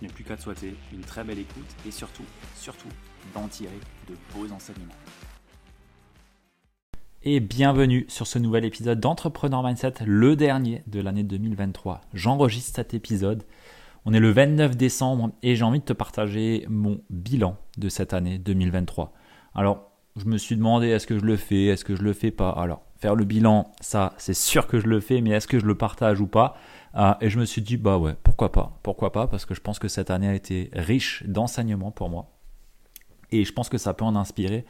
je n'ai plus qu'à te souhaiter une très belle écoute et surtout, surtout, d'en tirer de beaux enseignements. Et bienvenue sur ce nouvel épisode d'Entrepreneur Mindset, le dernier de l'année 2023. J'enregistre cet épisode. On est le 29 décembre et j'ai envie de te partager mon bilan de cette année 2023. Alors, je me suis demandé est-ce que je le fais, est-ce que je le fais pas? Alors, faire le bilan, ça, c'est sûr que je le fais, mais est-ce que je le partage ou pas? Ah, et je me suis dit, bah ouais, pourquoi pas? Pourquoi pas? Parce que je pense que cette année a été riche d'enseignements pour moi. Et je pense que ça peut en inspirer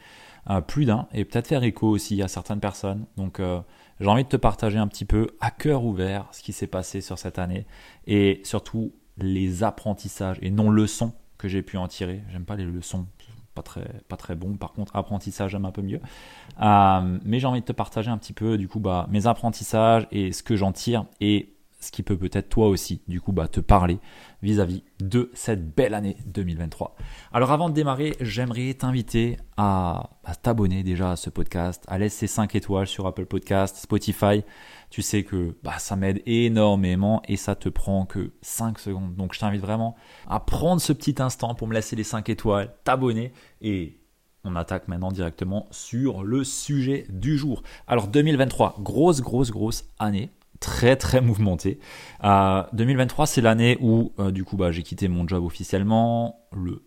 euh, plus d'un et peut-être faire écho aussi à certaines personnes. Donc euh, j'ai envie de te partager un petit peu à cœur ouvert ce qui s'est passé sur cette année et surtout les apprentissages et non leçons que j'ai pu en tirer. J'aime pas les leçons, pas très, pas très bon. Par contre, apprentissage, j'aime un peu mieux. Euh, mais j'ai envie de te partager un petit peu du coup bah, mes apprentissages et ce que j'en tire et ce qui peut peut-être toi aussi, du coup, bah, te parler vis-à-vis de cette belle année 2023. Alors avant de démarrer, j'aimerais t'inviter à, t'abonner déjà à ce podcast, à laisser 5 étoiles sur Apple Podcast, Spotify. Tu sais que bah, ça m'aide énormément et ça te prend que 5 secondes. Donc je t'invite vraiment à prendre ce petit instant pour me laisser les 5 étoiles, t'abonner et on attaque maintenant directement sur le sujet du jour. Alors 2023, grosse, grosse, grosse année très très mouvementé. 2023, c'est l'année où euh, du coup bah, j'ai quitté mon job officiellement le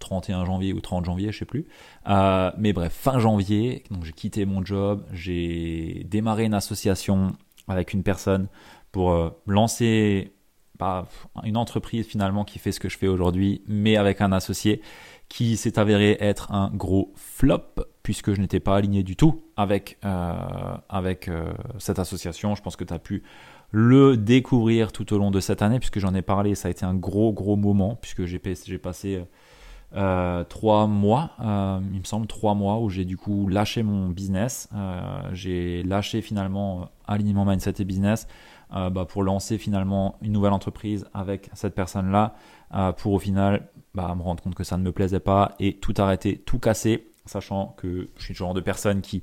31 janvier ou 30 janvier, je sais plus. Euh, mais bref, fin janvier, donc j'ai quitté mon job, j'ai démarré une association avec une personne pour euh, lancer bah, une entreprise finalement qui fait ce que je fais aujourd'hui, mais avec un associé qui s'est avéré être un gros flop puisque je n'étais pas aligné du tout avec, euh, euh, cette association. Je pense que tu as pu le découvrir tout au long de cette année puisque j'en ai parlé. Ça a été un gros, gros moment puisque j'ai passé euh, trois mois, il me semble trois mois où j'ai du coup lâché mon business. j'ai lâché finalement alignement mindset et business bah, pour lancer finalement une nouvelle entreprise avec cette personne-là pour au final bah, me rendre compte que ça ne me plaisait pas et tout arrêter, tout casser, sachant que je suis le genre de personne qui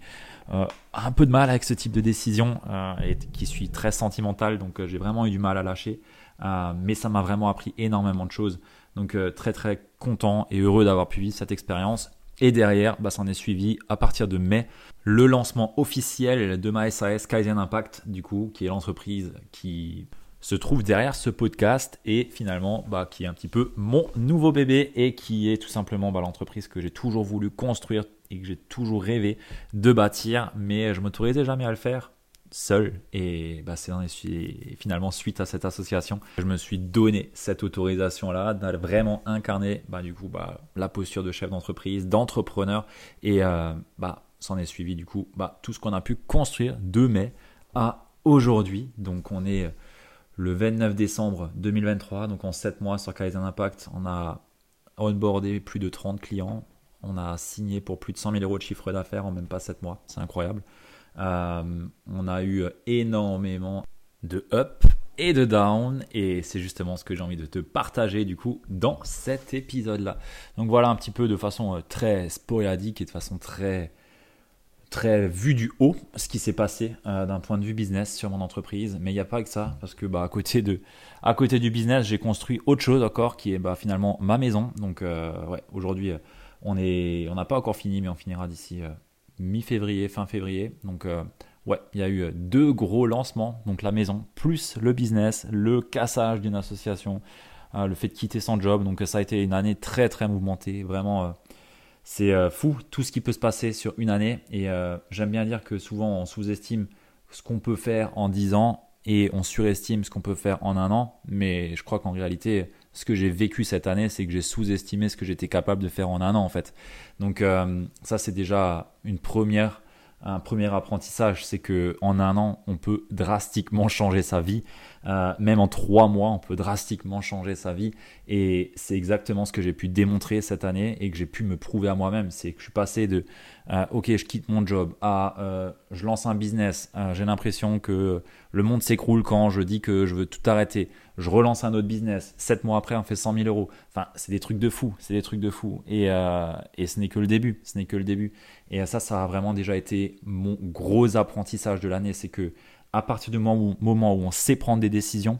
euh, a un peu de mal avec ce type de décision euh, et qui suis très sentimental, donc euh, j'ai vraiment eu du mal à lâcher. mais ça m'a vraiment appris énormément de choses. Donc très très content et heureux d'avoir pu vivre cette expérience. Et derrière, bah, ça en est suivi à partir de mai le lancement officiel de ma SAS Kaizen Impact, du coup, qui est l'entreprise qui se trouve derrière ce podcast et finalement bah, qui est un petit peu mon nouveau bébé et qui est tout simplement bah, l'entreprise que j'ai toujours voulu construire et que j'ai toujours rêvé de bâtir, mais je ne m'autorisais jamais à le faire seul et bah, c'est finalement suite à cette association je me suis donné cette autorisation là de vraiment incarner du coup la posture de chef d'entreprise d'entrepreneur et euh, bah s'en est suivi du coup tout ce qu'on a pu construire de mai à aujourd'hui. Donc on est le 29 décembre 2023. Donc en 7 mois sur Kaizen Impact, on a onboardé plus de 30 clients. On a signé pour plus de 100 000 euros de chiffre d'affaires en même pas 7 mois. C'est incroyable. Euh, on a eu énormément de up et de down et c'est justement ce que j'ai envie de te partager du coup dans cet épisode là. Donc voilà un petit peu de façon euh, très sporadique et de façon très très vu du haut ce qui s'est passé d'un point de vue business sur mon entreprise, mais il n'y a pas que ça parce que bah, à côté de à côté du business, j'ai construit autre chose encore qui est bah, finalement ma maison. Donc ouais, aujourd'hui on est on n'a pas encore fini, mais on finira d'ici mi-février, fin février. Donc Ouais, il y a eu deux gros lancements, donc la maison, plus le business, le cassage d'une association, euh, le fait de quitter son job. Donc ça a été une année très très mouvementée. Vraiment, euh, c'est euh, fou tout ce qui peut se passer sur une année. Et j'aime bien dire que souvent on sous-estime ce qu'on peut faire en 10 ans et on surestime ce qu'on peut faire en un an. Mais je crois qu'en réalité, ce que j'ai vécu cette année, c'est que j'ai sous-estimé ce que j'étais capable de faire en un an en fait. Donc ça c'est déjà une première un premier apprentissage, c'est que en un an, on peut drastiquement changer sa vie. Euh, même en trois mois, on peut drastiquement changer sa vie. Et c'est exactement ce que j'ai pu démontrer cette année et que j'ai pu me prouver à moi-même. C'est que je suis passé de euh, OK, je quitte mon job à euh, je lance un business. j'ai l'impression que le monde s'écroule quand je dis que je veux tout arrêter. Je relance un autre business. Sept mois après, on fait 100 000 euros. Enfin, c'est des trucs de fou. C'est des trucs de fou. Et, et ce n'est que le début. Ce n'est que le début. Et ça, ça a vraiment déjà été mon gros apprentissage de l'année. C'est que à partir du moment où, on sait prendre des décisions,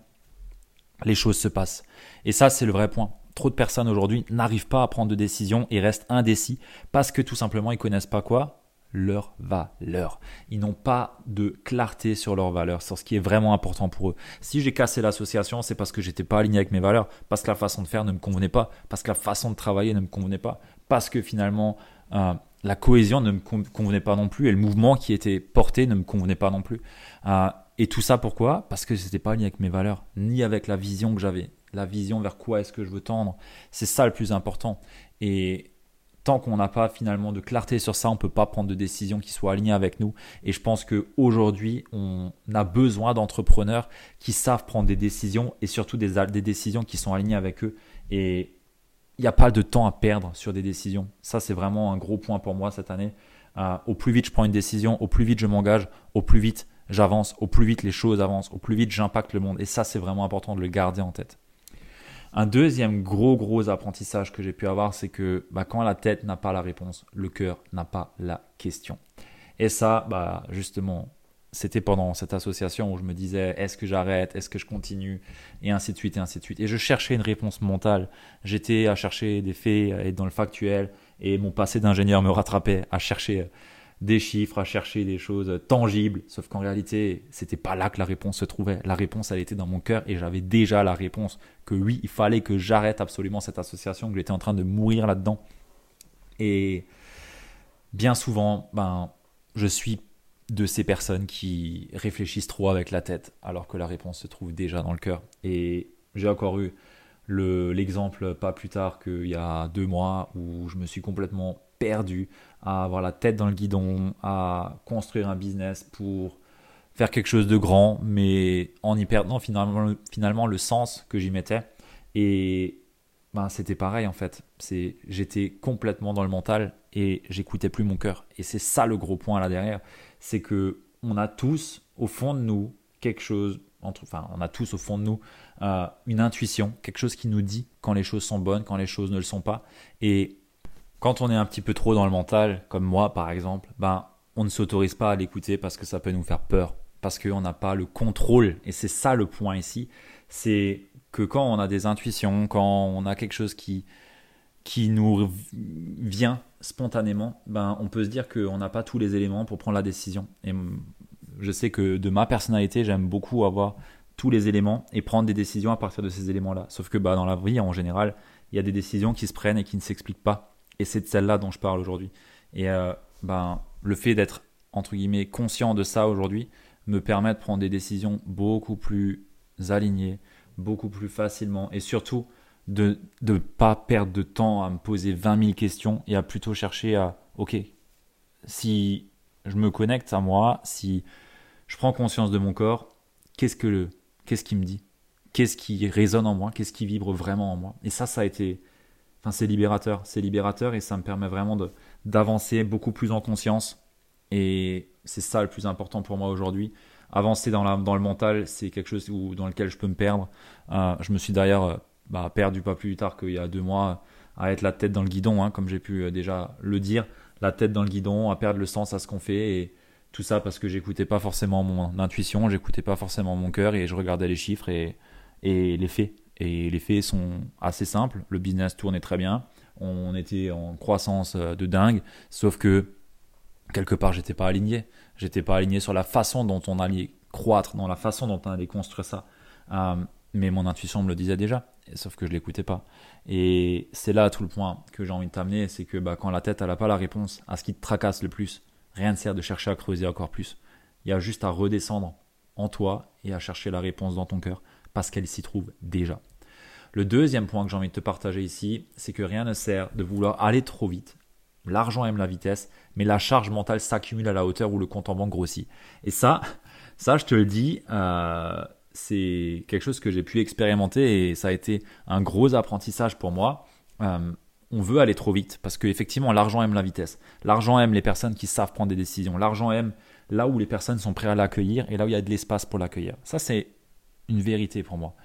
les choses se passent. Et ça, c'est le vrai point. Trop de personnes aujourd'hui n'arrivent pas à prendre de décisions et restent indécis parce que tout simplement, ils connaissent pas quoi? Leur valeur. Ils n'ont pas de clarté sur leurs valeurs, sur ce qui est vraiment important pour eux. Si j'ai cassé l'association, c'est parce que j'étais pas aligné avec mes valeurs, parce que la façon de faire ne me convenait pas, parce que la façon de travailler ne me convenait pas, parce que finalement euh, la cohésion ne me convenait pas non plus et le mouvement qui était porté ne me convenait pas non plus. Euh, et tout ça pourquoi? Parce que c'était pas lié avec mes valeurs, ni avec la vision que j'avais. La vision vers quoi est-ce que je veux tendre. C'est ça le plus important. Et tant qu'on n'a pas finalement de clarté sur ça, on ne peut pas prendre de décisions qui soient alignées avec nous. Et je pense qu'aujourd'hui, on a besoin d'entrepreneurs qui savent prendre des décisions et surtout des, des décisions qui sont alignées avec eux. Et il n'y a pas de temps à perdre sur des décisions. Ça, c'est vraiment un gros point pour moi cette année. Euh, au plus vite je prends une décision, au plus vite je m'engage, au plus vite j'avance, au plus vite les choses avancent, au plus vite j'impacte le monde. Et ça, c'est vraiment important de le garder en tête. Un deuxième gros, gros apprentissage que j'ai pu avoir, c'est que bah, quand la tête n'a pas la réponse, le cœur n'a pas la question. Et ça, bah, justement, c'était pendant cette association où je me disais est-ce que j'arrête, est-ce que je continue, et ainsi de suite, et ainsi de suite. Et je cherchais une réponse mentale. J'étais à chercher des faits, à être dans le factuel, et mon passé d'ingénieur me rattrapait à chercher des chiffres, à chercher des choses tangibles. Sauf qu'en réalité, c'était pas là que la réponse se trouvait. La réponse, elle était dans mon cœur, et j'avais déjà la réponse que oui, il fallait que j'arrête absolument cette association, que j'étais en train de mourir là-dedans. Et bien souvent, ben, je suis de ces personnes qui réfléchissent trop avec la tête alors que la réponse se trouve déjà dans le cœur. Et j'ai encore eu l'exemple pas plus tard qu'il y a deux mois où je me suis complètement perdu à avoir la tête dans le guidon, à construire un business pour faire quelque chose de grand, mais en y perdant finalement, finalement le sens que j'y mettais. Et ben, c'était pareil en fait. C'est, j'étais complètement dans le mental et j'écoutais plus mon cœur. Et c'est ça le gros point là derrière c'est que on a tous au fond de nous quelque chose, enfin on a tous au fond de nous euh, une intuition, quelque chose qui nous dit quand les choses sont bonnes, quand les choses ne le sont pas. Et quand on est un petit peu trop dans le mental, comme moi par exemple, ben on ne s'autorise pas à l'écouter parce que ça peut nous faire peur, parce qu'on n'a pas le contrôle. Et c'est ça le point ici, c'est que quand on a des intuitions, quand on a quelque chose qui, qui nous vient spontanément, ben, on peut se dire qu'on n'a pas tous les éléments pour prendre la décision. Et je sais que de ma personnalité, j'aime beaucoup avoir tous les éléments et prendre des décisions à partir de ces éléments-là. Sauf que bah, dans la vie, en général, il y a des décisions qui se prennent et qui ne s'expliquent pas. Et c'est de celle-là dont je parle aujourd'hui. Et euh, ben, le fait d'être, entre guillemets, conscient de ça aujourd'hui me permet de prendre des décisions beaucoup plus alignées, beaucoup plus facilement et surtout de ne pas perdre de temps à me poser 20 000 questions et à plutôt chercher à, ok, si je me connecte à moi, si je prends conscience de mon corps, qu'est-ce que le, qu'est-ce qui me dit? Qu'est-ce qui résonne en moi? Qu'est-ce qui vibre vraiment en moi? Et ça, ça a été, c'est libérateur, c'est libérateur et ça me permet vraiment d'avancer beaucoup plus en conscience. Et c'est ça le plus important pour moi aujourd'hui. Avancer dans, la, dans le mental, c'est quelque chose où, dans lequel je peux me perdre. Euh, je me suis d'ailleurs euh, bah, perdu pas plus tard qu'il y a deux mois à être la tête dans le guidon, hein, comme j'ai pu euh, déjà le dire. la tête dans le guidon, à perdre le sens à ce qu'on fait. Et tout ça parce que j'écoutais pas forcément mon intuition, j'écoutais pas forcément mon cœur et je regardais les chiffres et, et les faits. Et les faits sont assez simples. Le business tournait très bien. On était en croissance euh, de dingue. Sauf que quelque part, j'étais pas aligné. J'étais pas aligné sur la façon dont on allait croître, dans la façon dont on allait construire ça. Euh, mais mon intuition me le disait déjà, sauf que je l'écoutais pas. Et c'est là tout le point que j'ai envie de t'amener, c'est que bah, quand la tête n'a pas la réponse à ce qui te tracasse le plus, rien ne sert de chercher à creuser encore plus. Il y a juste à redescendre en toi et à chercher la réponse dans ton cœur, parce qu'elle s'y trouve déjà. Le deuxième point que j'ai envie de te partager ici, c'est que rien ne sert de vouloir aller trop vite. L'argent aime la vitesse, mais la charge mentale s'accumule à la hauteur où le compte en banque grossit. Et ça, ça, je te le dis, euh, c'est quelque chose que j'ai pu expérimenter et ça a été un gros apprentissage pour moi. Euh, on veut aller trop vite parce qu'effectivement, l'argent aime la vitesse. L'argent aime les personnes qui savent prendre des décisions. L'argent aime là où les personnes sont prêtes à l'accueillir et là où il y a de l'espace pour l'accueillir. Ça, c'est une vérité pour moi.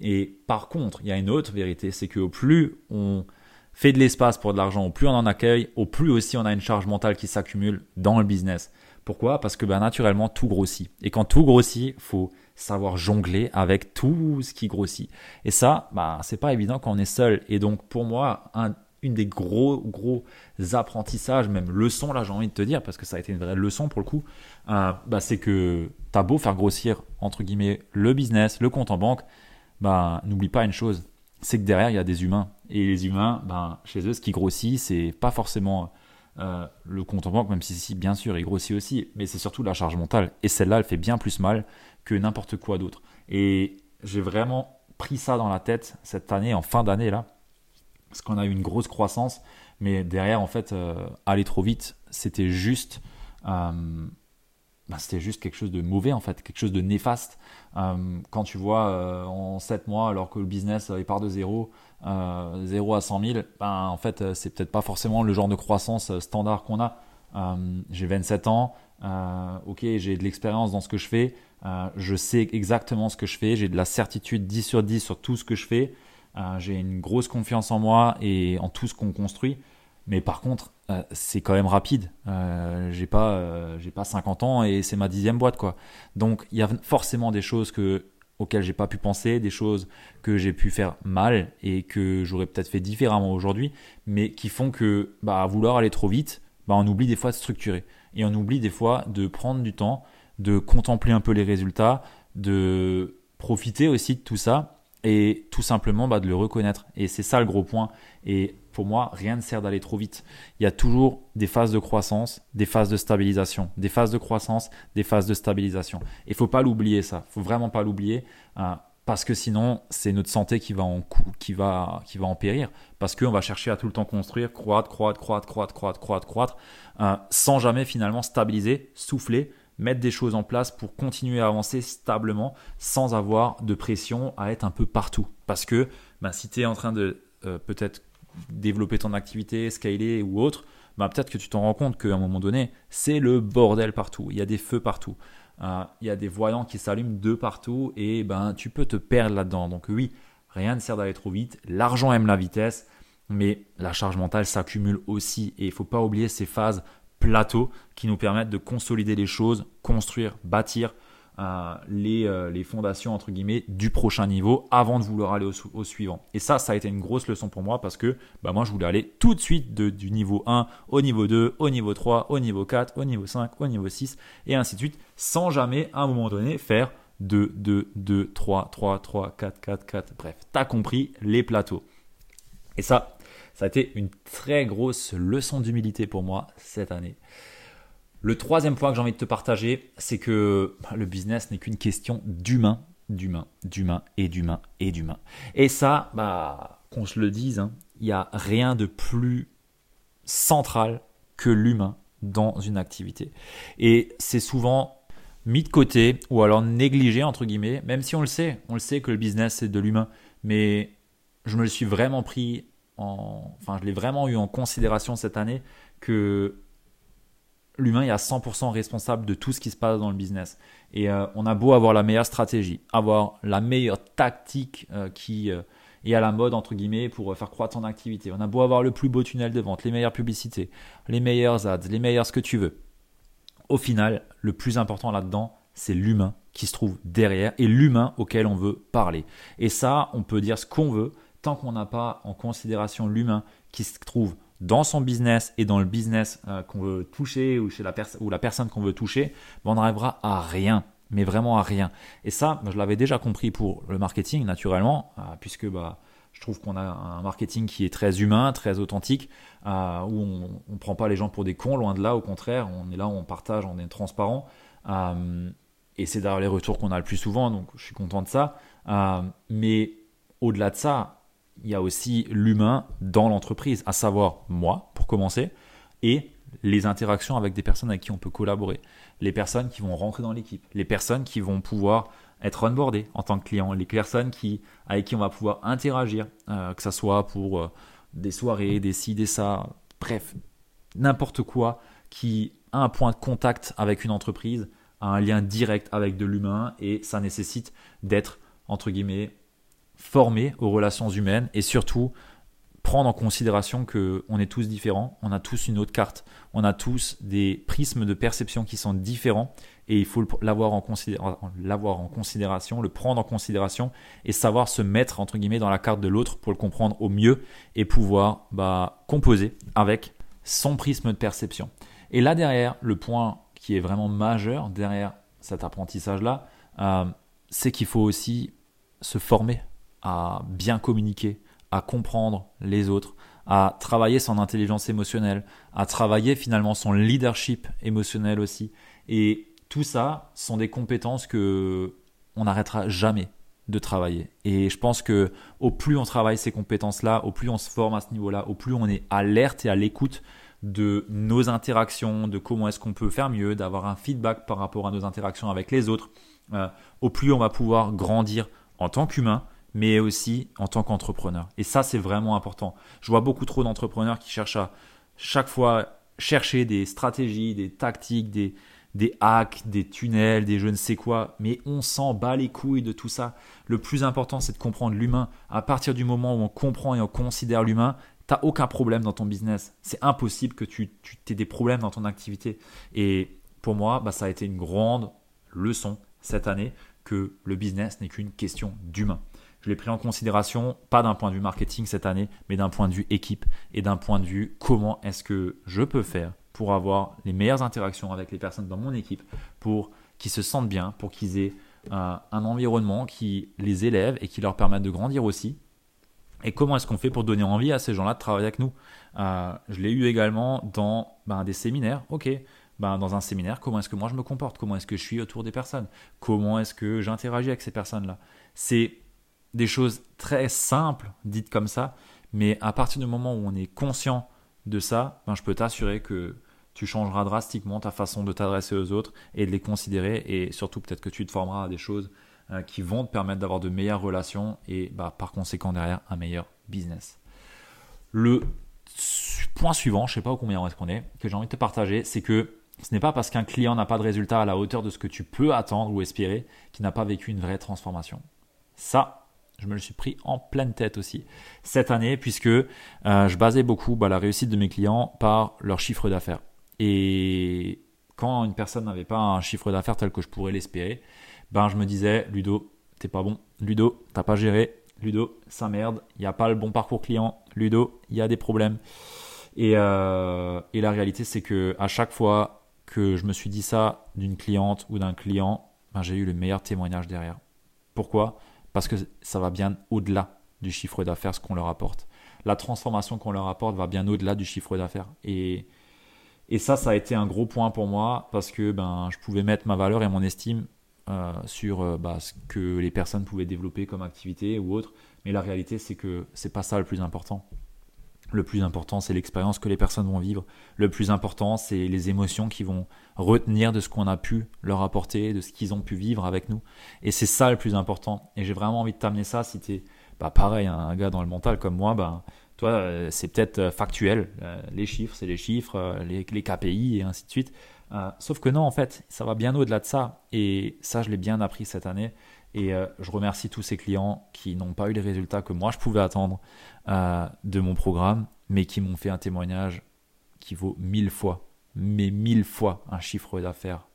Et par contre, il y a une autre vérité, c'est qu'au plus on fait de l'espace pour de l'argent, au plus on en accueille, au plus aussi on a une charge mentale qui s'accumule dans le business. Pourquoi? Parce que ben, naturellement, tout grossit. Et quand tout grossit, faut savoir jongler avec tout ce qui grossit. Et ça, bah, c'est pas évident quand on est seul. Et donc, pour moi, un, une des gros, gros apprentissages, même leçons, là, j'ai envie de te dire, parce que ça a été une vraie leçon pour le coup, euh, bah, c'est que tu as beau faire grossir, entre guillemets, le business, le compte en banque, bah, n'oublie pas une chose, c'est que derrière, il y a des humains. Et les humains, bah, chez eux, ce qui grossit, c'est pas forcément euh, le compte en banque, même si, si, bien sûr, il grossit aussi, mais c'est surtout la charge mentale. Et celle-là, elle fait bien plus mal que n'importe quoi d'autre. Et j'ai vraiment pris ça dans la tête cette année, en fin d'année, là, parce qu'on a eu une grosse croissance, mais derrière, en fait, euh, aller trop vite, c'était juste, euh, bah, c'était juste quelque chose de mauvais, en fait, quelque chose de néfaste. quand tu vois en 7 mois, alors que le business part de zéro, 0 à 100 000, ben, en fait, c'est peut-être pas forcément le genre de croissance standard qu'on a. j'ai 27 ans, ok, j'ai de l'expérience dans ce que je fais, euh, je sais exactement ce que je fais, j'ai de la certitude 10 sur 10 sur tout ce que je fais, euh, j'ai une grosse confiance en moi et en tout ce qu'on construit. Mais par contre, euh, c'est quand même rapide. j'ai pas, j'ai pas 50 ans et c'est ma dixième boîte quoi. Donc il y a forcément des choses que auxquelles j'ai pas pu penser, des choses que j'ai pu faire mal et que j'aurais peut-être fait différemment aujourd'hui, mais qui font que bah, à vouloir aller trop vite, bah, on oublie des fois de structurer et on oublie des fois de prendre du temps de contempler un peu les résultats, de profiter aussi de tout ça et tout simplement bah, de le reconnaître. Et c'est ça le gros point. Et pour moi, rien ne sert d'aller trop vite. Il y a toujours des phases de croissance, des phases de stabilisation, des phases de croissance, des phases de stabilisation. Et il faut pas l'oublier ça. Faut vraiment pas l'oublier. Euh, parce que sinon, c'est notre santé qui va en qui va, qui va en périr. Parce qu'on va chercher à tout le temps construire, croître, croître, croître, croître, croître, croître, croître, euh, sans jamais finalement stabiliser, souffler, mettre des choses en place pour continuer à avancer stablement sans avoir de pression à être un peu partout. Parce que bah, si tu es en train de euh, peut-être développer ton activité, scaler ou autre, bah, peut-être que tu t'en rends compte qu'à un moment donné, c'est le bordel partout. Il y a des feux partout. Euh, il y a des voyants qui s'allument de partout et ben, tu peux te perdre là-dedans. Donc oui, rien ne sert d'aller trop vite. L'argent aime la vitesse, mais la charge mentale s'accumule aussi. Et il ne faut pas oublier ces phases plateaux qui nous permettent de consolider les choses, construire, bâtir euh, les, euh, les, fondations entre guillemets du prochain niveau avant de vouloir aller au, suivant. Et ça, ça a été une grosse leçon pour moi parce que bah, moi je voulais aller tout de suite du niveau 1 au niveau 2, au niveau 3, au niveau 4, au niveau 5, au niveau 6 et ainsi de suite sans jamais à un moment donné faire 2, 2, 2, 3, 3, 3, 4, 4, 4. Bref, t'as compris les plateaux. Et ça, ça a été une très grosse leçon d'humilité pour moi cette année. Le troisième point que j'ai envie de te partager, c'est que bah, le business n'est qu'une question d'humain, d'humain, d'humain et d'humain et d'humain. Et ça, bah, qu'on se le dise, hein, il n'y a rien de plus central que l'humain dans une activité. Et c'est souvent mis de côté ou alors négligé entre guillemets, même si on le sait, on le sait que le business c'est de l'humain, mais je me le suis vraiment pris enfin, je l'ai vraiment eu en considération cette année que l'humain est à 100% responsable de tout ce qui se passe dans le business. Et euh, on a beau avoir la meilleure stratégie, avoir la meilleure tactique euh, qui, euh, et à la mode, entre guillemets, pour faire croître ton activité. On a beau avoir le plus beau tunnel de vente, les meilleures publicités, les meilleurs ads, les meilleurs ce que tu veux. Au final, le plus important là-dedans, c'est l'humain qui se trouve derrière et l'humain auquel on veut parler. Et ça, on peut dire ce qu'on veut, tant qu'on n'a pas en considération l'humain qui se trouve dans son business et dans le business euh, qu'on veut toucher ou chez la, ou la personne qu'on veut toucher, ben, on n'arrivera à rien mais vraiment à rien. Et ça, je l'avais déjà compris pour le marketing, naturellement, euh, puisque bah, je trouve qu'on a un marketing qui est très humain, très authentique, euh, où on ne prend pas les gens pour des cons, loin de là, au contraire, on est là, on partage, on est transparent. Et c'est d'ailleurs les retours qu'on a le plus souvent, donc je suis content de ça. mais au-delà de ça, il y a aussi l'humain dans l'entreprise, à savoir moi, pour commencer, et les interactions avec des personnes avec qui on peut collaborer, les personnes qui vont rentrer dans l'équipe, les personnes qui vont pouvoir être onboardées en tant que client, les personnes qui, avec qui on va pouvoir interagir, euh, que ce soit pour euh, des soirées, des ci, des ça, bref, n'importe quoi qui a un point de contact avec une entreprise, a un lien direct avec de l'humain et ça nécessite d'être, entre guillemets, formé aux relations humaines et surtout prendre en considération que on est tous différents, on a tous une autre carte, on a tous des prismes de perception qui sont différents et il faut l'avoir en, l'avoir en considération, le prendre en considération et savoir se mettre entre guillemets dans la carte de l'autre pour le comprendre au mieux et pouvoir bah, composer avec son prisme de perception. Et là derrière, le point qui est vraiment majeur derrière cet apprentissage-là, euh, c'est qu'il faut aussi se former à bien communiquer, à comprendre les autres, à travailler son intelligence émotionnelle, à travailler finalement son leadership émotionnel aussi. Et tout ça sont des compétences que on n'arrêtera jamais de travailler. Et je pense que au plus on travaille ces compétences-là, au plus on se forme à ce niveau-là, au plus on est alerte et à l'écoute de nos interactions, de comment est-ce qu'on peut faire mieux, d'avoir un feedback par rapport à nos interactions avec les autres, euh, au plus on va pouvoir grandir en tant qu'humain mais aussi en tant qu'entrepreneur. Et ça, c'est vraiment important. Je vois beaucoup trop d'entrepreneurs qui cherchent à chaque fois chercher des stratégies, des tactiques, des, des hacks, des tunnels, des je ne sais quoi, mais on s'en bat les couilles de tout ça. Le plus important, c'est de comprendre l'humain. À partir du moment où on comprend et on considère l'humain, tu n'as aucun problème dans ton business. C'est impossible que tu, tu aies des problèmes dans ton activité. Et pour moi, bah, ça a été une grande leçon cette année que le business n'est qu'une question d'humain. Je l'ai pris en considération, pas d'un point de vue marketing cette année, mais d'un point de vue équipe et d'un point de vue comment est-ce que je peux faire pour avoir les meilleures interactions avec les personnes dans mon équipe, pour qu'ils se sentent bien, pour qu'ils aient un, environnement qui les élève et qui leur permette de grandir aussi. Et comment est-ce qu'on fait pour donner envie à ces gens-là de travailler avec nous? Euh, Je l'ai eu également dans ben, des séminaires. Ok, ben, dans un séminaire, comment est-ce que moi je me comporte? Comment est-ce que je suis autour des personnes? Comment est-ce que j'interagis avec ces personnes-là? C'est des choses très simples dites comme ça, mais à partir du moment où on est conscient de ça, ben, je peux t'assurer que tu changeras drastiquement ta façon de t'adresser aux autres et de les considérer et surtout peut-être que tu te formeras à des choses euh, qui vont te permettre d'avoir de meilleures relations et bah, par conséquent derrière un meilleur business. Le point suivant, je ne sais pas combien est-ce qu'on est, que j'ai envie de te partager, c'est que ce n'est pas parce qu'un client n'a pas de résultat à la hauteur de ce que tu peux attendre ou espérer qu'il n'a pas vécu une vraie transformation. Ça, je me le suis pris en pleine tête aussi cette année, puisque euh, je basais beaucoup bah, la réussite de mes clients par leur chiffre d'affaires. Et quand une personne n'avait pas un chiffre d'affaires tel que je pourrais l'espérer, ben je me disais, Ludo, t'es pas bon. Ludo, t'as pas géré. Ludo, ça merde. Il n'y a pas le bon parcours client. Ludo, il y a des problèmes. Et, euh, et la réalité, c'est que à chaque fois que je me suis dit ça d'une cliente ou d'un client, ben, j'ai eu le meilleur témoignage derrière. Pourquoi? Parce que ça va bien au-delà du chiffre d'affaires, ce qu'on leur apporte. La transformation qu'on leur apporte va bien au-delà du chiffre d'affaires. Et, ça, ça a été un gros point pour moi parce que ben, je pouvais mettre ma valeur et mon estime euh, sur euh, bah, ce que les personnes pouvaient développer comme activité ou autre. Mais la réalité, c'est que c'est pas ça le plus important. Le plus important, c'est l'expérience que les personnes vont vivre. Le plus important, c'est les émotions qu'ils vont retenir de ce qu'on a pu leur apporter, de ce qu'ils ont pu vivre avec nous. Et c'est ça le plus important. Et j'ai vraiment envie de t'amener ça si tu es bah, pareil, un gars dans le mental comme moi, bah, toi, euh, c'est peut-être euh, factuel. Euh, les chiffres, c'est les chiffres, les, KPI et ainsi de suite. sauf que non, en fait, ça va bien au-delà de ça. Et ça, je l'ai bien appris cette année. Et euh, je remercie tous ces clients qui n'ont pas eu les résultats que moi je pouvais attendre euh, de mon programme, mais qui m'ont fait un témoignage qui vaut mille fois, mais mille fois un chiffre d'affaires.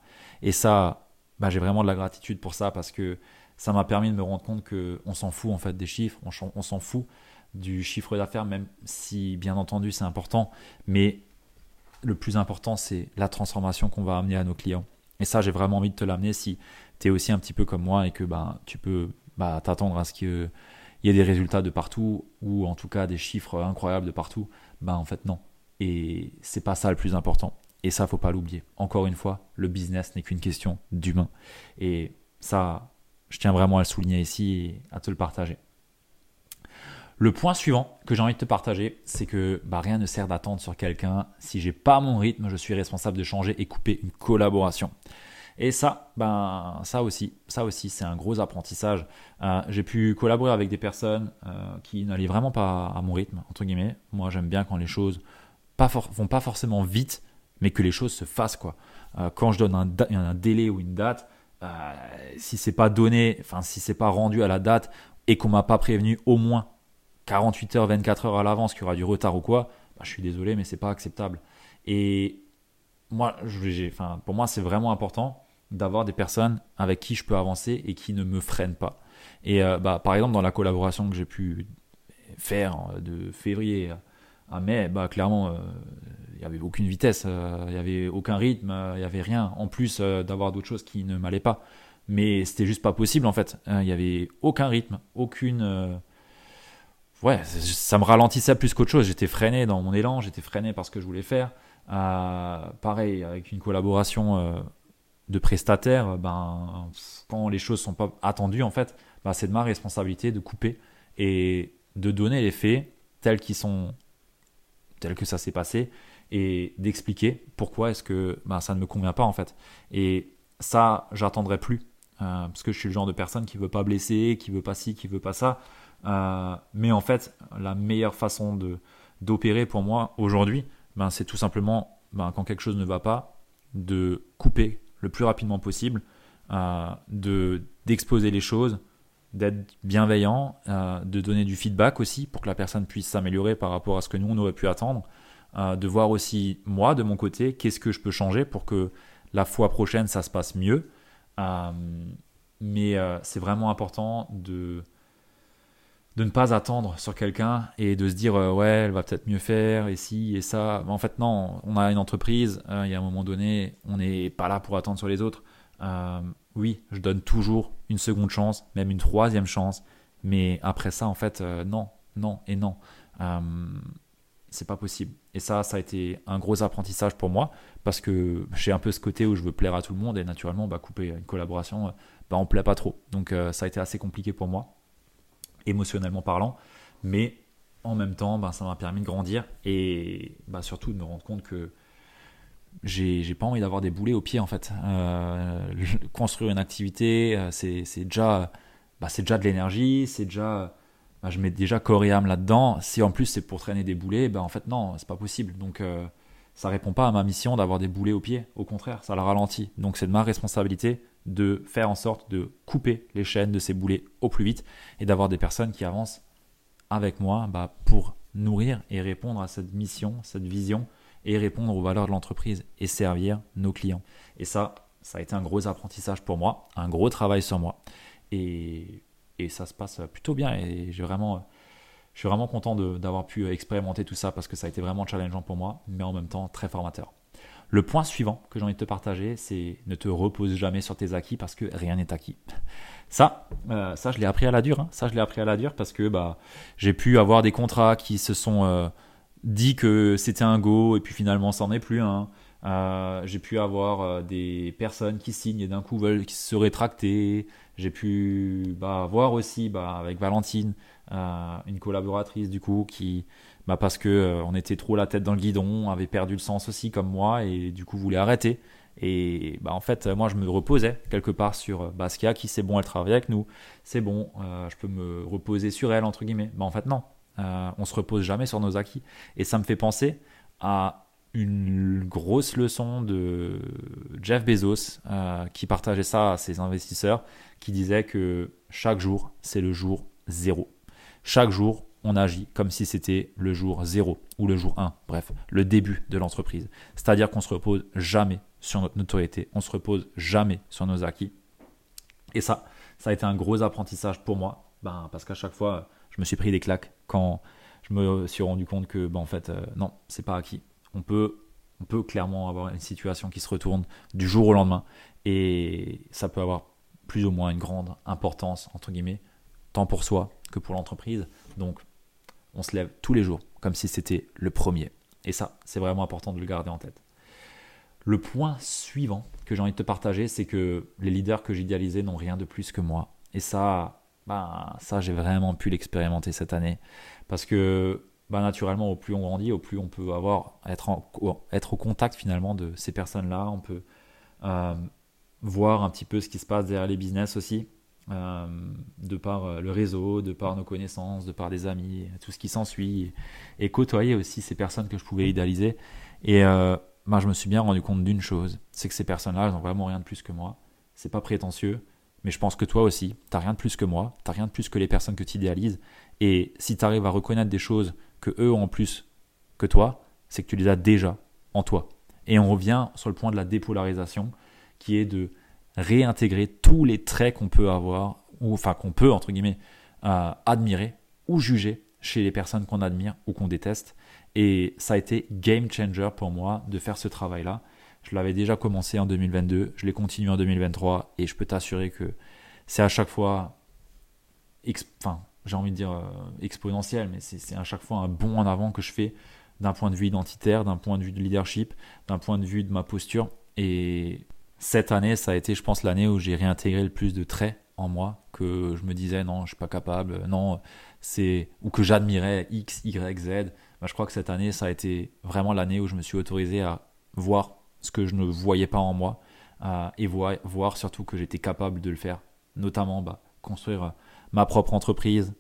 Et ça, bah, j'ai vraiment de la gratitude pour ça parce que ça m'a permis de me rendre compte qu'on s'en fout en fait des chiffres, on, s'en fout du chiffre d'affaires, même si bien entendu c'est important, mais le plus important c'est la transformation qu'on va amener à nos clients. Et ça, j'ai vraiment envie de te l'amener si tu es aussi un petit peu comme moi et que bah, tu peux bah, t'attendre à ce qu'il y ait des résultats de partout ou en tout cas des chiffres incroyables de partout. Bah, en fait, non. Et c'est pas ça le plus important. Et ça, faut pas l'oublier. Encore une fois, le business n'est qu'une question d'humain. Et ça, je tiens vraiment à le souligner ici et à te le partager. Le point suivant que j'ai envie de te partager, c'est que rien ne sert d'attendre sur quelqu'un. Si j'ai pas mon rythme, je suis responsable de changer et couper une collaboration. Et ça, ben ça aussi, ça aussi, c'est un gros apprentissage. Euh, j'ai pu collaborer avec des personnes euh, qui n'allaient vraiment pas à mon rythme, entre guillemets. Moi, j'aime bien quand les choses pas vont pas forcément vite, mais que les choses se fassent quoi. Euh, quand je donne un, un, délai ou une date, si c'est pas donné, enfin si c'est pas rendu à la date et qu'on m'a pas prévenu au moins 48 heures, 24 heures à l'avance qu'il y aura du retard ou quoi, bah, je suis désolé, mais c'est pas acceptable. Et moi, enfin, pour moi, c'est vraiment important d'avoir des personnes avec qui je peux avancer et qui ne me freinent pas. Et euh, bah, par exemple, dans la collaboration que j'ai pu faire euh, de février à mai, bah, clairement, euh, il n'y avait aucune vitesse, il n'y avait aucun rythme, il n'y avait rien, en plus d'avoir d'autres choses qui ne m'allaient pas. Mais c'était juste pas possible en fait. Il n'y avait aucun rythme, aucune ouais, ça me ralentissait plus qu'autre chose. J'étais freiné dans mon élan, j'étais freiné parce que je voulais faire. Euh, pareil, avec une collaboration euh, de prestataire, ben, quand les choses sont pas attendues, en fait, ben, c'est de ma responsabilité de couper et de donner les faits tels qu'ils sont, tels que ça s'est passé et d'expliquer pourquoi est-ce que ben, ça ne me convient pas, en fait. Et ça, j'attendrai plus. Euh, parce que je suis le genre de personne qui veut pas blesser, qui veut pas ci, qui veut pas ça. Euh, mais en fait, la meilleure façon de d'opérer pour moi aujourd'hui, ben, c'est tout simplement ben, quand quelque chose ne va pas, de couper le plus rapidement possible, euh, de d'exposer les choses, d'être bienveillant, euh, de donner du feedback aussi pour que la personne puisse s'améliorer par rapport à ce que nous on aurait pu attendre, de voir aussi moi de mon côté qu'est-ce que je peux changer pour que la fois prochaine ça se passe mieux. mais c'est vraiment important de de ne pas attendre sur quelqu'un et de se dire euh, ouais elle va peut-être mieux faire et si et ça. En fait non on a une entreprise euh, il y a un moment donné on n'est pas là pour attendre sur les autres. Euh, oui je donne toujours une seconde chance même une troisième chance mais après ça en fait non non et non. C'est pas possible. Et ça ça a été un gros apprentissage pour moi parce que j'ai un peu ce côté où je veux plaire à tout le monde et naturellement bah, couper une collaboration bah, on plaît pas trop. Donc ça a été assez compliqué pour moi émotionnellement parlant. Mais en même temps, ben, ça m'a permis de grandir et ben, surtout de me rendre compte que j'ai pas envie d'avoir des boulets au pied en fait. Euh, construire une activité, euh, c'est déjà, bah, déjà de l'énergie, c'est déjà, bah, je mets déjà corps et âme là-dedans. Si en plus c'est pour traîner des boulets, ben en fait non, c'est pas possible. Donc euh, ça répond pas à ma mission d'avoir des boulets au pied. Au contraire, ça la ralentit. Donc c'est de ma responsabilité de faire en sorte de couper les chaînes de ces boulets au plus vite et d'avoir des personnes qui avancent avec moi bah, pour nourrir et répondre à cette mission, cette vision et répondre aux valeurs de l'entreprise et servir nos clients. Et ça, ça a été un gros apprentissage pour moi, un gros travail sur moi. Et, et ça se passe plutôt bien et j'ai vraiment, je suis vraiment content d'avoir pu expérimenter tout ça parce que ça a été vraiment challengeant pour moi, mais en même temps très formateur. Le point suivant que j'ai envie de te partager, c'est ne te repose jamais sur tes acquis parce que rien n'est acquis. Ça, euh, ça je l'ai appris à la dure. Hein. Ça, je l'ai appris à la dure parce que bah, j'ai pu avoir des contrats qui se sont euh, dit que c'était un go et puis finalement ça n'en est plus. Euh, j'ai pu avoir des personnes qui signent et d'un coup veulent se rétracter. J'ai pu bah, voir aussi bah, avec Valentine, une collaboratrice du coup, qui bah parce que euh, on était trop la tête dans le guidon, avait perdu le sens aussi comme moi et du coup voulait arrêter. Et bah en fait, moi je me reposais quelque part sur euh, a qui c'est bon, elle travaille avec nous, c'est bon, euh, je peux me reposer sur elle entre guillemets. Bah en fait non, on se repose jamais sur nos acquis. Et ça me fait penser à une grosse leçon de Jeff Bezos euh, qui partageait ça à ses investisseurs, qui disait que chaque jour, c'est le jour zéro. Chaque jour, on agit comme si c'était le jour zéro ou le jour 1, bref, le début de l'entreprise. C'est-à-dire qu'on ne se repose jamais sur notre notoriété, on ne se repose jamais sur nos acquis. Et ça, ça a été un gros apprentissage pour moi, ben, parce qu'à chaque fois, je me suis pris des claques quand je me suis rendu compte que, ben, en fait, euh, non, c'est pas acquis. On peut, on peut clairement avoir une situation qui se retourne du jour au lendemain, et ça peut avoir plus ou moins une grande importance, entre guillemets, tant pour soi que pour l'entreprise. Donc, on se lève tous les jours comme si c'était le premier. Et ça, c'est vraiment important de le garder en tête. Le point suivant que j'ai envie de te partager, c'est que les leaders que j'idéalisais n'ont rien de plus que moi. Et ça, bah, ça j'ai vraiment pu l'expérimenter cette année. Parce que bah, naturellement, au plus on grandit, au plus on peut avoir, être, être au contact finalement de ces personnes-là. On peut euh, voir un petit peu ce qui se passe derrière les business aussi. Euh, de par euh, le réseau, de par nos connaissances, de par des amis, tout ce qui s'ensuit, et, côtoyer aussi ces personnes que je pouvais idéaliser. Et euh, bah, je me suis bien rendu compte d'une chose, c'est que ces personnes-là, elles n'ont vraiment rien de plus que moi. C'est pas prétentieux, mais je pense que toi aussi, t'as rien de plus que moi, t'as rien de plus que les personnes que tu idéalises. Et si tu arrives à reconnaître des choses que eux ont en plus que toi, c'est que tu les as déjà en toi. Et on revient sur le point de la dépolarisation, qui est de réintégrer tous les traits qu'on peut avoir, ou enfin qu'on peut, entre guillemets, euh, admirer ou juger chez les personnes qu'on admire ou qu'on déteste. Et ça a été game changer pour moi de faire ce travail-là. Je l'avais déjà commencé en 2022, je l'ai continué en 2023 et je peux t'assurer que c'est à chaque fois, enfin, j'ai envie de dire euh, exponentiel, mais c'est à chaque fois un bond en avant que je fais d'un point de vue identitaire, d'un point de vue de leadership, d'un point de vue de ma posture. Et cette année, ça a été, je pense, l'année où j'ai réintégré le plus de traits en moi que je me disais non, je suis pas capable, non, c'est ou que j'admirais X, Y, Z. Bah, je crois que cette année, ça a été vraiment l'année où je me suis autorisé à voir ce que je ne voyais pas en moi euh, et voir, voir, surtout que j'étais capable de le faire, notamment bah, construire euh, ma propre entreprise.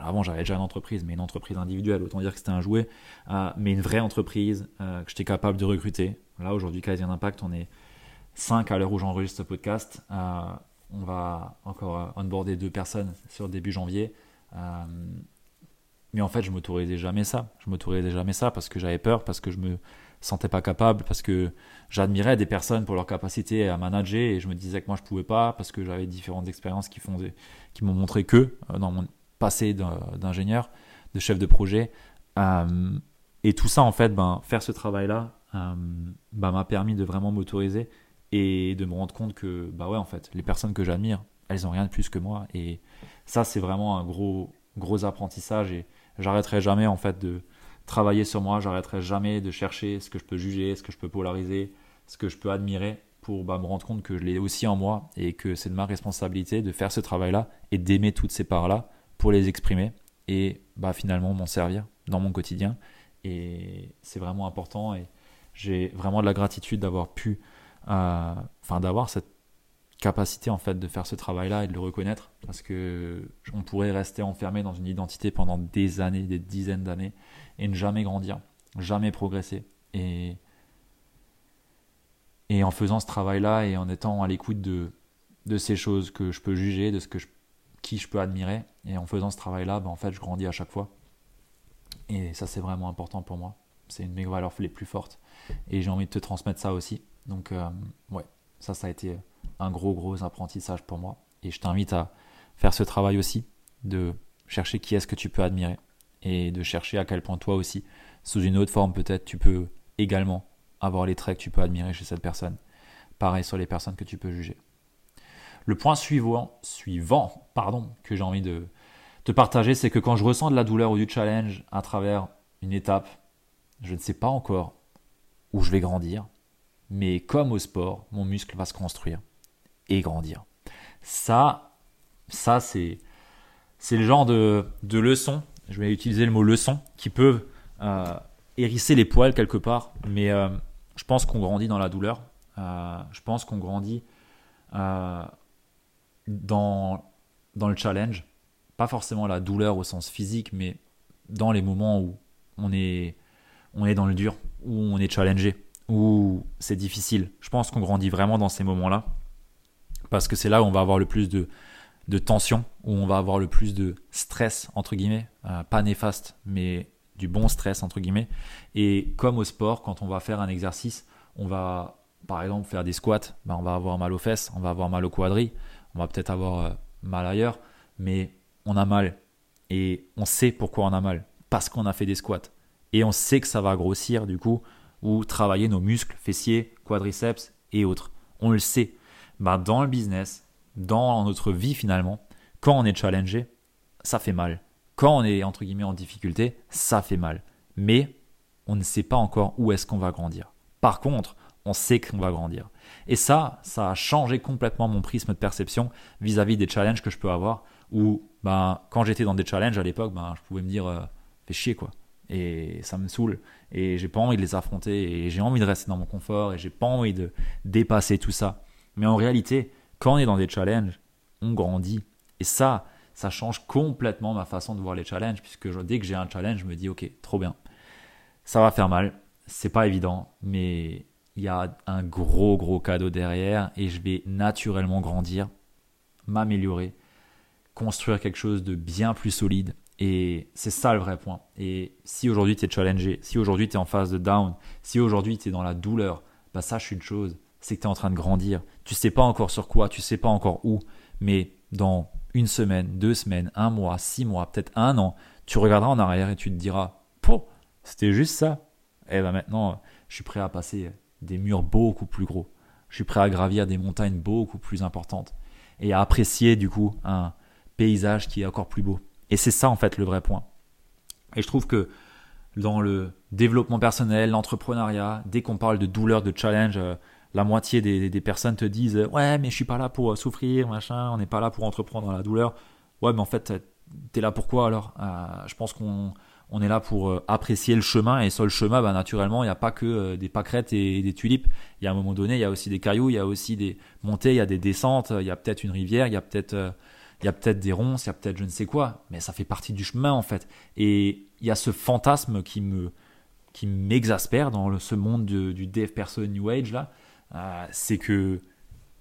Avant, j'avais déjà une entreprise, mais une entreprise individuelle, autant dire que c'était un jouet, euh, mais une vraie entreprise que j'étais capable de recruter. Là, aujourd'hui, Kaizen Impact, on est 5 à l'heure où j'enregistre ce podcast. Euh, on va encore euh, onboarder deux personnes sur début janvier. Euh, mais en fait, je m'autorisais jamais ça. Je m'autorisais jamais ça parce que j'avais peur, parce que je me sentais pas capable, parce que j'admirais des personnes pour leur capacité à manager et je me disais que moi je pouvais pas parce que j'avais différentes expériences qui, qui m'ont montré que dans mon passé d'ingénieur, de chef de projet. et tout ça, en fait, ben, faire ce travail-là ben, m'a permis de vraiment m'autoriser et de me rendre compte que bah ouais en fait les personnes que j'admire elles ont rien de plus que moi. Et ça c'est vraiment un gros gros apprentissage. Et j'arrêterai jamais en fait de travailler sur moi. J'arrêterai jamais de chercher ce que je peux juger ce que je peux polariser ce que je peux admirer pour bah, me rendre compte que je l'ai aussi en moi et que c'est de ma responsabilité de faire ce travail là et d'aimer toutes ces parts là pour les exprimer et bah finalement m'en servir dans mon quotidien. Et c'est vraiment important et j'ai vraiment de la gratitude d'avoir pu enfin d'avoir cette capacité en fait de faire ce travail-là et de le reconnaître. Parce que on pourrait rester enfermé dans une identité pendant des années, des dizaines d'années et ne jamais grandir, jamais progresser. Et et en faisant ce travail-là et en étant à l'écoute de de ces choses que je peux juger, de ce que je, qui je peux admirer et en faisant ce travail-là, ben en fait je grandis à chaque fois. Et ça c'est vraiment important pour moi. C'est une de mes valeurs les plus fortes. Et j'ai envie de te transmettre ça aussi donc, euh, ouais, ça, ça a été un gros, gros apprentissage pour moi. Et je t'invite à faire ce travail aussi, de chercher qui est-ce que tu peux admirer et de chercher à quel point toi aussi, sous une autre forme peut-être, tu peux également avoir les traits que tu peux admirer chez cette personne. Pareil sur les personnes que tu peux juger. Le point suivant, suivant pardon, que j'ai envie de te partager, c'est que quand je ressens de la douleur ou du challenge à travers une étape, je ne sais pas encore où je vais grandir, mais comme au sport, mon muscle va se construire et grandir. Ça, ça c'est, c'est le genre de, de leçon, je vais utiliser le mot leçon, qui peuvent euh, hérisser les poils quelque part, mais euh, je pense qu'on grandit dans la douleur, euh, je pense qu'on grandit dans, dans le challenge, pas forcément la douleur au sens physique, mais dans les moments où on est, on est dans le dur, où on est challengé, où c'est difficile. Je pense qu'on grandit vraiment dans ces moments-là parce que c'est là où on va avoir le plus de, tension, où on va avoir le plus de stress, entre guillemets, euh, pas néfaste, mais du bon stress, entre guillemets. Et comme au sport, quand on va faire un exercice, on va, par exemple, faire des squats, ben on va avoir mal aux fesses, on va avoir mal au quadri, on va peut-être avoir euh, mal ailleurs, mais on a mal. Et on sait pourquoi on a mal, parce qu'on a fait des squats. Et on sait que ça va grossir, du coup, ou travailler nos muscles, fessiers, quadriceps et autres. On le sait. Ben, dans le business, dans notre vie finalement, quand on est challengé, ça fait mal. Quand on est entre guillemets en difficulté, ça fait mal. Mais on ne sait pas encore où est-ce qu'on va grandir. Par contre, on sait qu'on va grandir. Et ça, ça a changé complètement mon prisme de perception vis-à-vis des challenges que je peux avoir. Où ben, quand j'étais dans des challenges à l'époque, ben, je pouvais me dire euh, fais chier quoi. Et ça me saoule. Et j'ai pas envie de les affronter. Et j'ai envie de rester dans mon confort. Et j'ai pas envie de dépasser tout ça. Mais en réalité, quand on est dans des challenges, on grandit. Et ça, ça change complètement ma façon de voir les challenges, puisque dès que j'ai un challenge, je me dis, ok, trop bien. Ça va faire mal, c'est pas évident, mais il y a un gros, gros cadeau derrière, et je vais naturellement grandir, m'améliorer, construire quelque chose de bien plus solide. Et c'est ça le vrai point. Et si aujourd'hui tu es challengé, si aujourd'hui tu es en phase de down, si aujourd'hui tu es dans la douleur, bah sache une chose, c'est que tu es en train de grandir. Tu sais pas encore sur quoi, tu sais pas encore où, mais dans une semaine, deux semaines, un mois, six mois, peut-être un an, tu regarderas en arrière et tu te diras, po, c'était juste ça. Et eh ben maintenant, je suis prêt à passer des murs beaucoup plus gros. Je suis prêt à gravir des montagnes beaucoup plus importantes et à apprécier du coup un paysage qui est encore plus beau. Et c'est ça en fait le vrai point. Et je trouve que dans le développement personnel, l'entrepreneuriat, dès qu'on parle de douleur, de challenge, euh, la moitié des, personnes te disent ouais mais je suis pas là pour euh, souffrir machin on n'est pas là pour entreprendre la douleur ouais mais en fait t'es là pourquoi alors? Euh, je pense qu'on on est là pour euh, apprécier le chemin. Et sur le chemin bah, naturellement il n'y a pas que des pâquerettes et, des tulipes. Il y a un moment donné il y a aussi des cailloux il y a aussi des montées il y a des descentes il y a peut-être une rivière il y a peut-être il y a peut-être des ronces il y a peut-être je ne sais quoi mais ça fait partie du chemin en fait et il y a ce fantasme qui me qui m'exaspère dans ce monde du dev person new age là euh, c'est que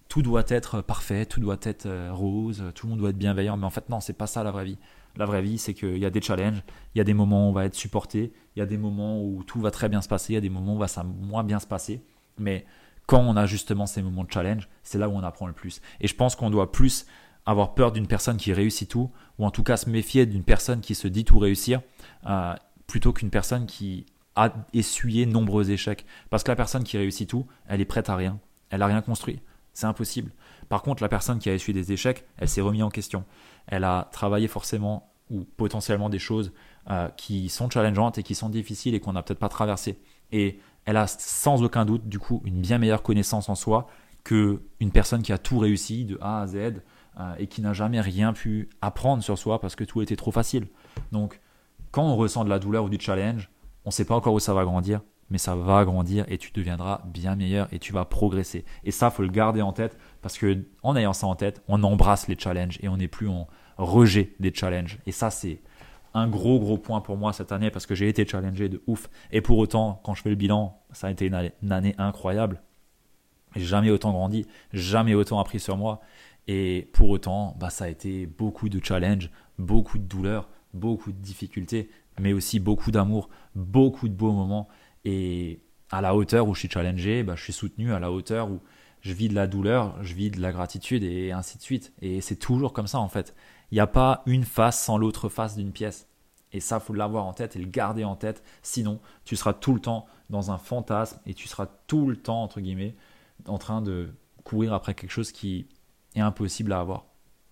tout doit être parfait, tout doit être euh, rose, tout le monde doit être bienveillant. Mais en fait, non, c'est pas ça la vraie vie. La vraie vie, c'est qu'il y a des challenges, il y a des moments où on va être supporté, il y a des moments où tout va très bien se passer, il y a des moments où ça va moins bien se passer. Mais quand on a justement ces moments de challenge, c'est là où on apprend le plus. Et je pense qu'on doit plus avoir peur d'une personne qui réussit tout, ou en tout cas se méfier d'une personne qui se dit tout réussir, euh, plutôt qu'une personne qui a essuyé nombreux échecs. Parce que la personne qui réussit tout, elle est prête à rien. Elle n'a rien construit. C'est impossible. Par contre, la personne qui a essuyé des échecs, elle s'est remise en question. Elle a travaillé forcément ou potentiellement des choses euh, qui sont challengeantes et qui sont difficiles et qu'on n'a peut-être pas traversées. Et elle a sans aucun doute, du coup, une bien meilleure connaissance en soi que une personne qui a tout réussi de A à Z euh, et qui n'a jamais rien pu apprendre sur soi parce que tout était trop facile. Donc, quand on ressent de la douleur ou du challenge, on ne sait pas encore où ça va grandir, mais ça va grandir et tu deviendras bien meilleur et tu vas progresser. Et ça, faut le garder en tête parce que en ayant ça en tête, on embrasse les challenges et on n'est plus en rejet des challenges. Et ça, c'est un gros gros point pour moi cette année parce que j'ai été challengé de ouf. Et pour autant, quand je fais le bilan, ça a été une année, incroyable. Jamais autant grandi, jamais autant appris sur moi. Et pour autant, bah, ça a été beaucoup de challenges, beaucoup de douleurs, beaucoup de difficultés, mais aussi beaucoup d'amour, beaucoup de beaux moments. Et à la hauteur où je suis challengé, bah, je suis soutenu, à la hauteur où je vis de la douleur, je vis de la gratitude et ainsi de suite. Et c'est toujours comme ça en fait. Il n'y a pas une face sans l'autre face d'une pièce. Et ça, faut l'avoir en tête et le garder en tête. Sinon, tu seras tout le temps dans un fantasme et tu seras tout le temps, entre guillemets, en train de courir après quelque chose qui impossible à avoir.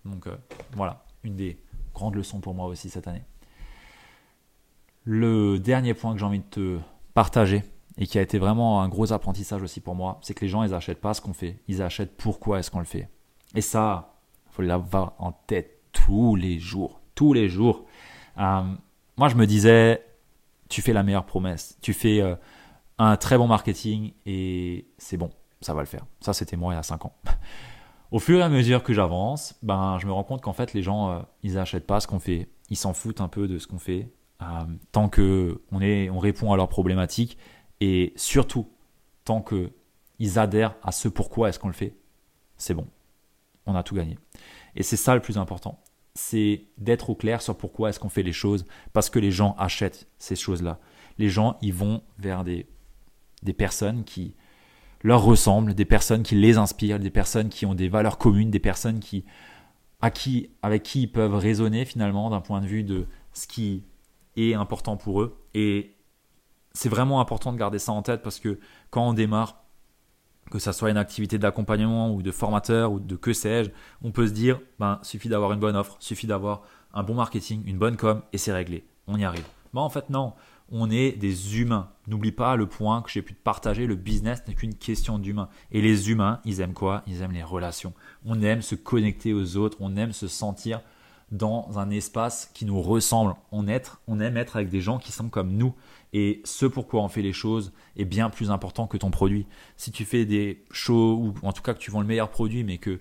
Donc euh, voilà, une des grandes leçons pour moi aussi cette année. Le dernier point que j'ai envie de te partager et qui a été vraiment un gros apprentissage aussi pour moi, c'est que les gens, ils n'achètent pas ce qu'on fait, ils achètent pourquoi est-ce qu'on le fait. Et ça, faut l'avoir en tête tous les jours, tous les jours. Euh, moi, je me disais, tu fais la meilleure promesse, tu fais euh, un très bon marketing et c'est bon, ça va le faire. Ça, c'était moi il y a 5 ans. Au fur et à mesure que j'avance, ben, je me rends compte qu'en fait, les gens, euh, ils n'achètent pas ce qu'on fait. Ils s'en foutent un peu de ce qu'on fait. Euh, tant que on, est, on répond à leurs problématiques Et surtout, tant qu'ils adhèrent à ce pourquoi est-ce qu'on le fait, c'est bon. On a tout gagné. Et c'est ça le plus important. C'est d'être au clair sur pourquoi est-ce qu'on fait les choses. Parce que les gens achètent ces choses-là. Les gens, ils vont vers des, des personnes qui leur ressemblent, des personnes qui les inspirent, des personnes qui ont des valeurs communes, des personnes qui, à qui, avec qui ils peuvent raisonner finalement d'un point de vue de ce qui est important pour eux. Et c'est vraiment important de garder ça en tête parce que quand on démarre, que ça soit une activité d'accompagnement ou de formateur ou de que sais-je, on peut se dire, ben, suffit d'avoir une bonne offre, suffit d'avoir un bon marketing, une bonne com et c'est réglé. On y arrive. Ben, en fait, non. On est des humains. N'oublie pas le point que j'ai pu te partager, le business n'est qu'une question d'humain. Et les humains, ils aiment quoi? Ils aiment les relations. On aime se connecter aux autres, on aime se sentir dans un espace qui nous ressemble. On, on aime être avec des gens qui sont comme nous. Et ce pourquoi on fait les choses est bien plus important que ton produit. Si tu fais des shows, ou en tout cas que tu vends le meilleur produit, mais que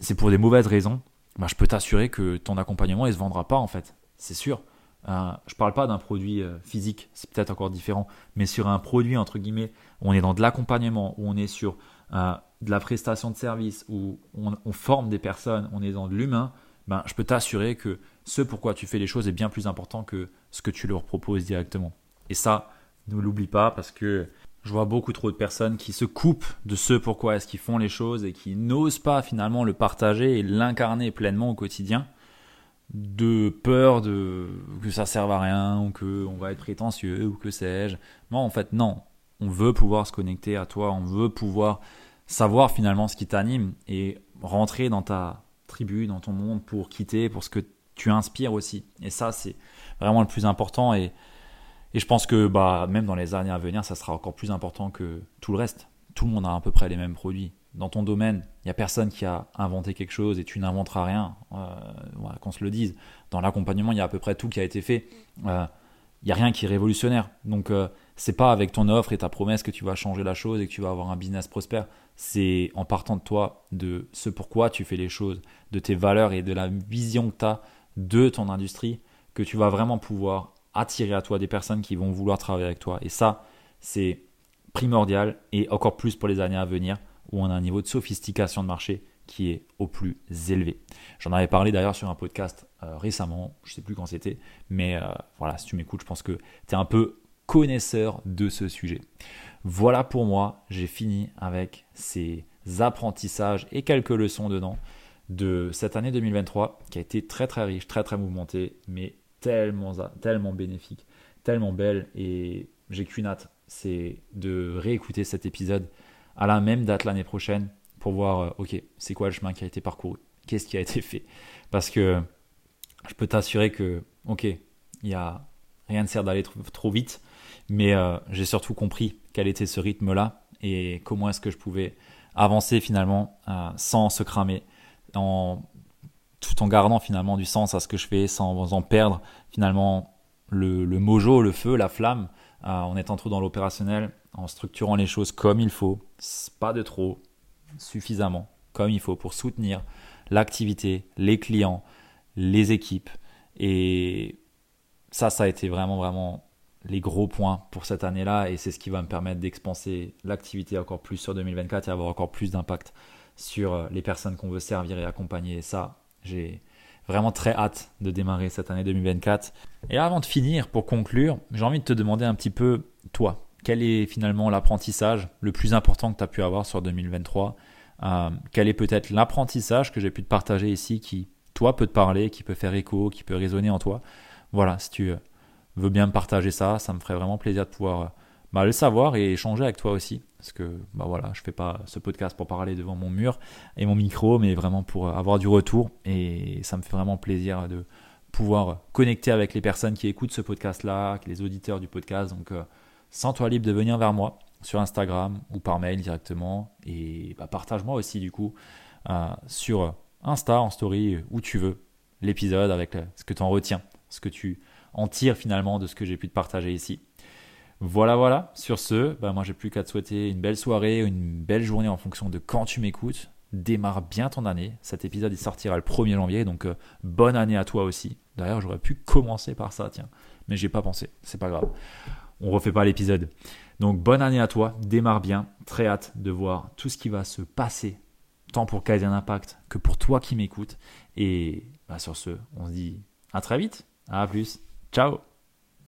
c'est pour des mauvaises raisons, bah, je peux t'assurer que ton accompagnement, ne se vendra pas en fait. C'est sûr. Euh, je parle pas d'un produit euh, physique, c'est peut-être encore différent, mais sur un produit, entre guillemets, on est dans de l'accompagnement, où on est sur euh, de la prestation de service, où on forme des personnes, on est dans de l'humain, ben, je peux t'assurer que ce pourquoi tu fais les choses est bien plus important que ce que tu leur proposes directement. Et ça, ne l'oublie pas parce que je vois beaucoup trop de personnes qui se coupent de ce pourquoi est-ce qu'ils font les choses et qui n'osent pas finalement le partager et l'incarner pleinement au quotidien de peur de que ça serve à rien ou que on va être prétentieux ou que sais-je. Non, en fait, non. On veut pouvoir se connecter à toi, on veut pouvoir savoir finalement ce qui t'anime et rentrer dans ta tribu, dans ton monde pour quitter, pour ce que tu inspires aussi. Et ça, c'est vraiment le plus important. Et, et je pense que bah, même dans les années à venir, ça sera encore plus important que tout le reste. Tout le monde a à peu près les mêmes produits. Dans ton domaine, il n'y a personne qui a inventé quelque chose et tu n'inventeras rien, euh, qu'on se le dise. Dans l'accompagnement, il y a à peu près tout qui a été fait. Euh, il n'y a rien qui est révolutionnaire. Donc, euh, c'est pas avec ton offre et ta promesse que tu vas changer la chose et que tu vas avoir un business prospère. C'est en partant de toi, de ce pourquoi tu fais les choses, de tes valeurs et de la vision que tu as de ton industrie, que tu vas vraiment pouvoir attirer à toi des personnes qui vont vouloir travailler avec toi. Et ça, c'est primordial et encore plus pour les années à venir où on a un niveau de sophistication de marché qui est au plus élevé. J'en avais parlé d'ailleurs sur un podcast euh, récemment, je ne sais plus quand c'était, mais euh, voilà, si tu m'écoutes, je pense que tu es un peu connaisseur de ce sujet. Voilà pour moi, j'ai fini avec ces apprentissages et quelques leçons dedans de cette année 2023 qui a été très très riche, très très mouvementée, mais tellement, tellement bénéfique, tellement belle et j'ai qu'une hâte, c'est de réécouter cet épisode à la même date l'année prochaine pour voir, euh, ok, c'est quoi le chemin qui a été parcouru, qu'est-ce qui a été fait? Parce que je peux t'assurer que, ok, il y a rien ne sert d'aller trop vite, mais euh, j'ai surtout compris quel était ce rythme-là et comment est-ce que je pouvais avancer finalement euh, sans se cramer, tout en gardant finalement du sens à ce que je fais, sans en perdre finalement le, mojo, le feu, la flamme, euh, en étant trop dans l'opérationnel, en structurant les choses comme il faut, pas de trop, suffisamment, comme il faut pour soutenir l'activité, les clients, les équipes. Et ça, ça a été vraiment, vraiment les gros points pour cette année-là et c'est ce qui va me permettre d'expanser l'activité encore plus sur 2024 et avoir encore plus d'impact sur euh, les personnes qu'on veut servir et accompagner. Et ça, j'ai vraiment très hâte de démarrer cette année 2024. Et avant de finir, pour conclure, j'ai envie de te demander un petit peu, toi, quel est finalement l'apprentissage le plus important que tu as pu avoir sur 2023 euh, Quel est peut-être l'apprentissage que j'ai pu te partager ici qui, toi, peut te parler, qui peut faire écho, qui peut résonner en toi Voilà, si tu veux bien me partager ça, ça me ferait vraiment plaisir de pouvoir euh, bah, le savoir et échanger avec toi aussi. Parce que bah voilà, je fais pas ce podcast pour parler devant mon mur et mon micro, mais vraiment pour euh, avoir du retour. Et ça me fait vraiment plaisir de pouvoir connecter avec les personnes qui écoutent ce podcast-là, les auditeurs du podcast. Donc, euh, sens-toi libre de venir vers moi sur Instagram ou par mail directement. Et bah, partage-moi aussi, du coup, sur Insta, en story, où tu veux, l'épisode avec ce que tu en retiens, ce que tu en tire finalement de ce que j'ai pu te partager ici. Voilà, voilà. Sur ce, bah moi j'ai plus qu'à te souhaiter une belle soirée, une belle journée en fonction de quand tu m'écoutes. Démarre bien ton année. Cet épisode il sortira le 1er janvier, donc euh, bonne année à toi aussi. D'ailleurs, j'aurais pu commencer par ça, tiens, mais j'ai pas pensé. C'est pas grave. On refait pas l'épisode. Donc bonne année à toi, démarre bien, très hâte de voir tout ce qui va se passer, tant pour Kaizen Impact que pour toi qui m'écoutes. Et bah, sur ce, on se dit à très vite, à plus, ciao